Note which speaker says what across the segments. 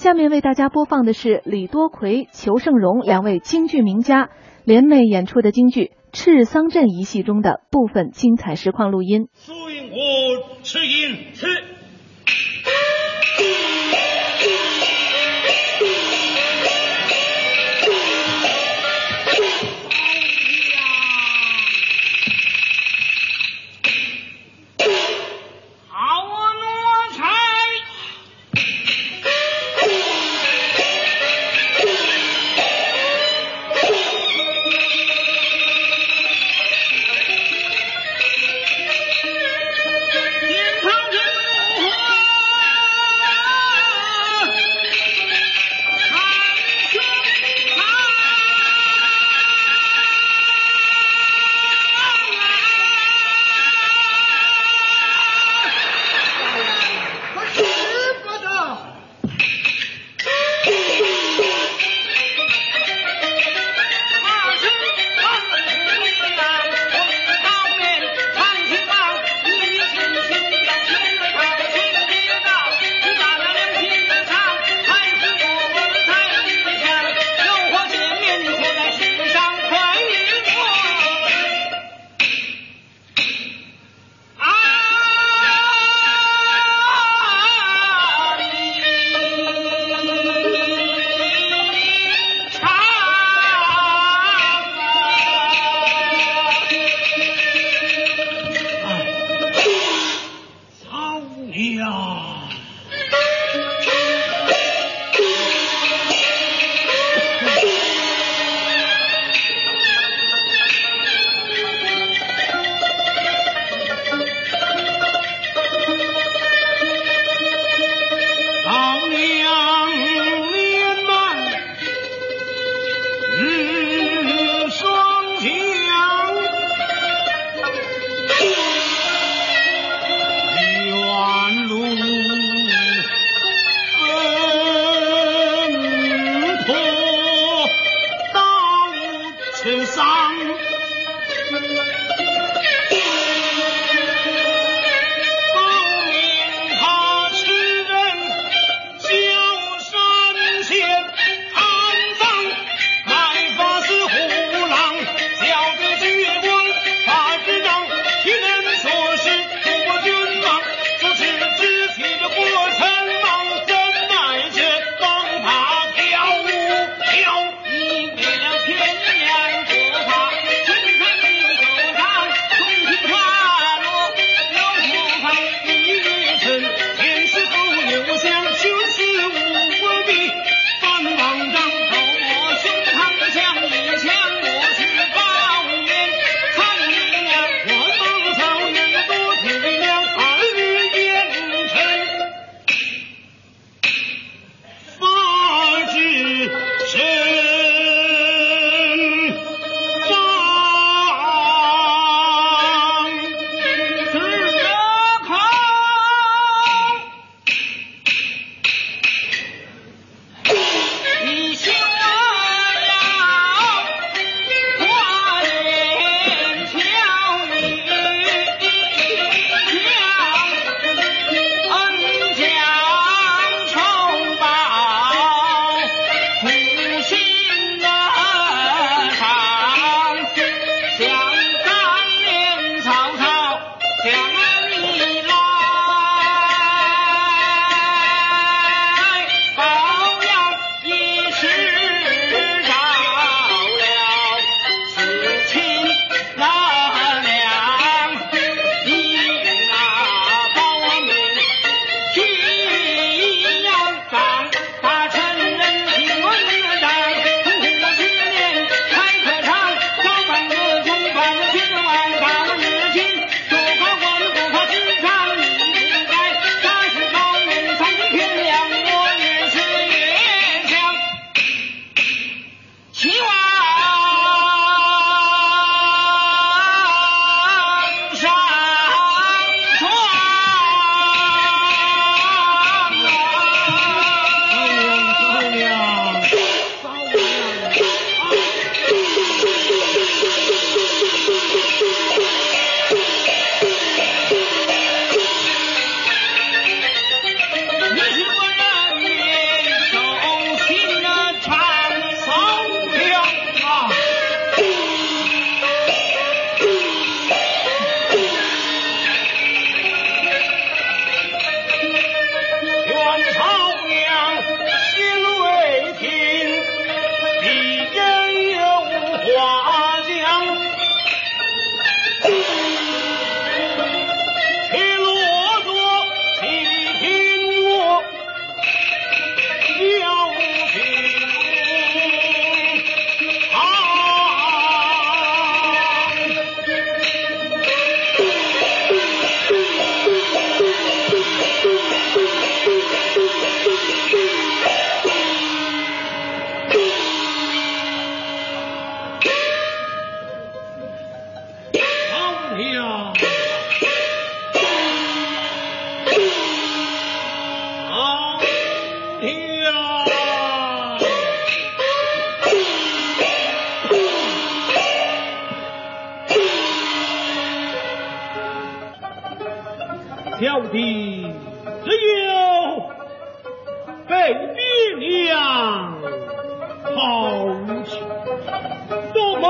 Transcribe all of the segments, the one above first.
Speaker 1: 下面为大家播放的是李多奎、裘盛戎两位京剧名家联袂演出的京剧《赤桑镇》一戏中的部分精彩实况录音。
Speaker 2: ああ。爹娘抛弃，多蒙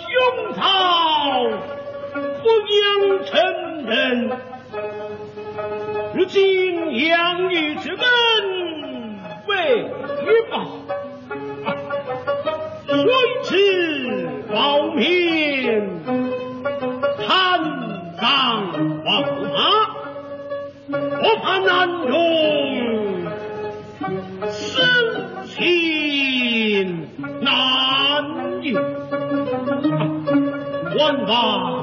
Speaker 2: 兄嫂抚养成人，如今养育之恩为报，谁知报名贪赃枉法，我怕难容，万望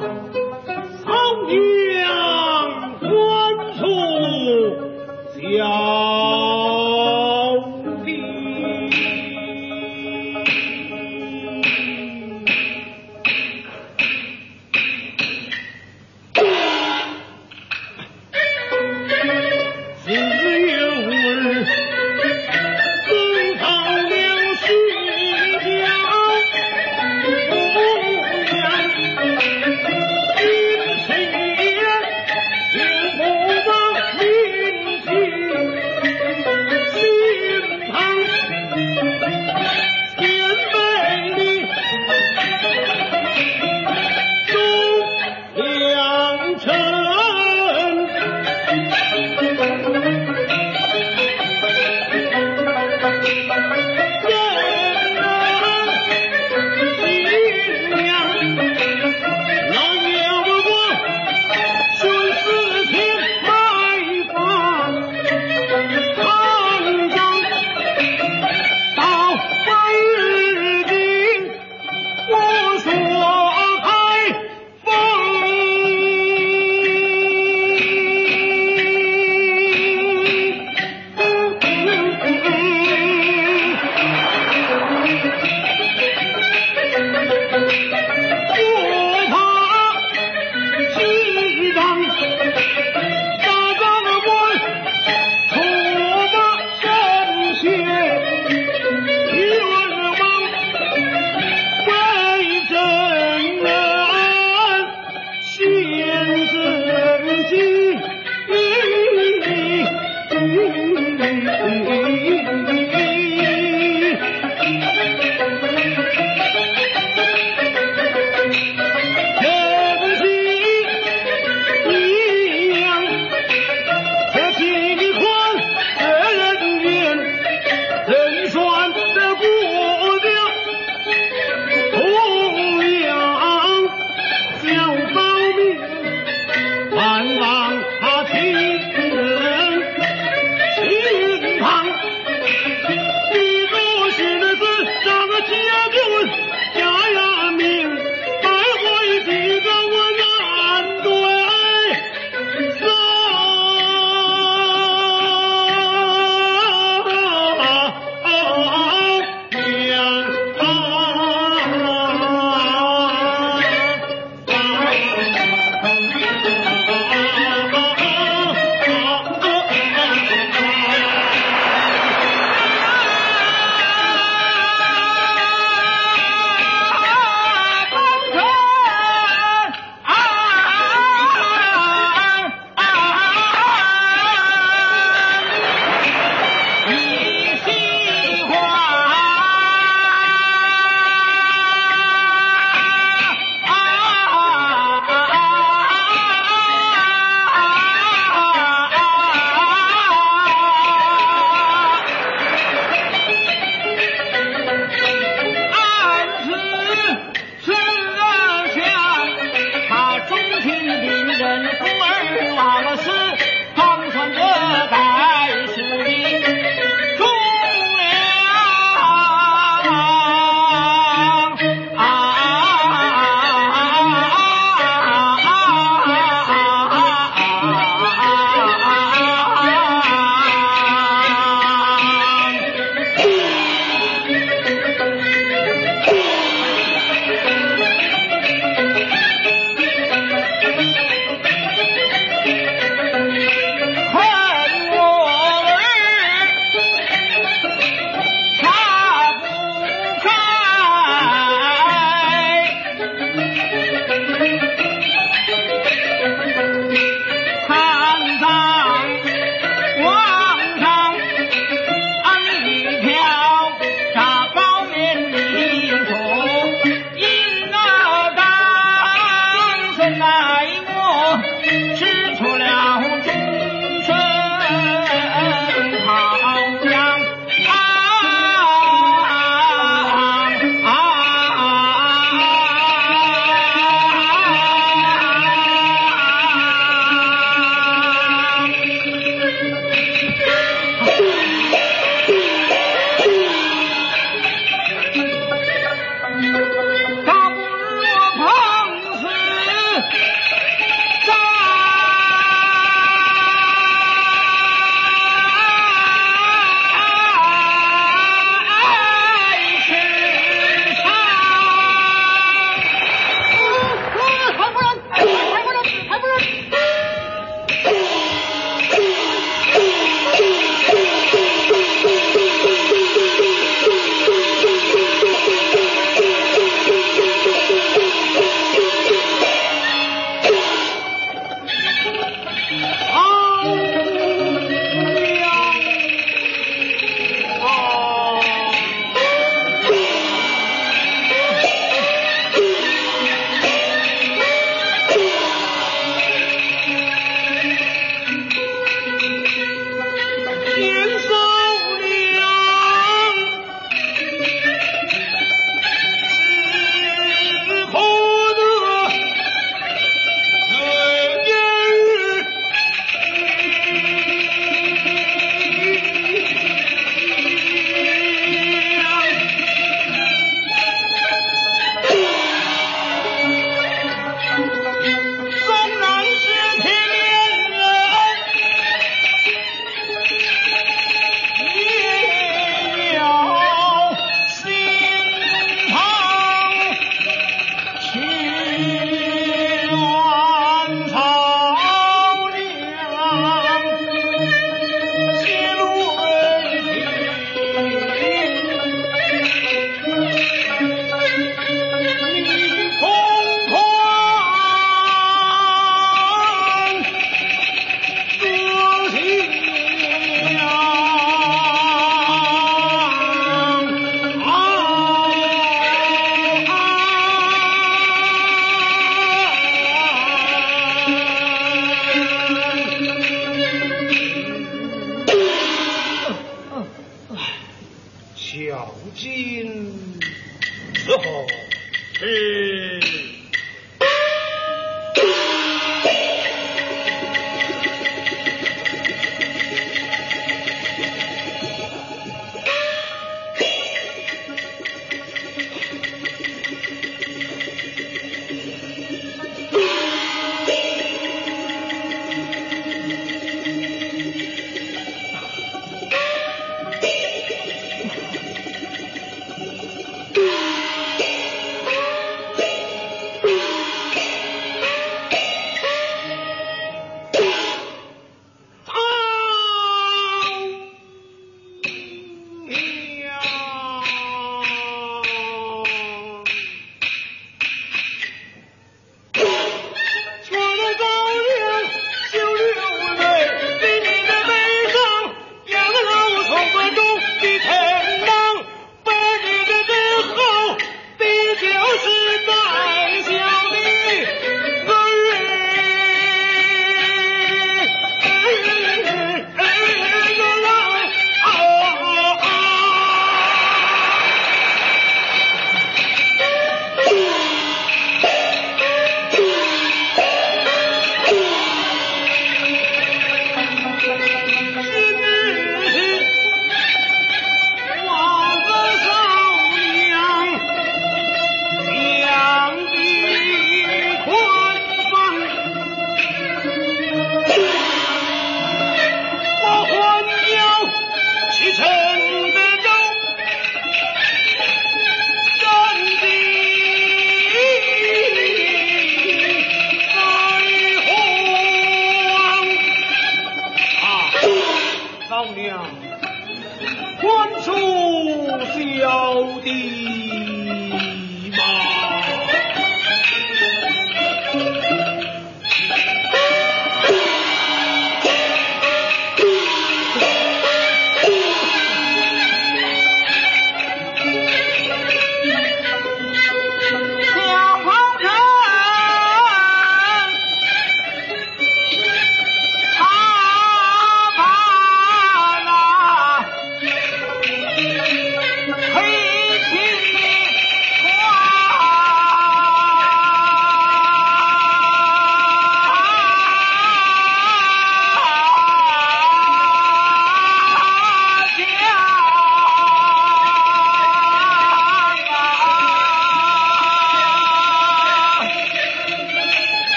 Speaker 2: 的，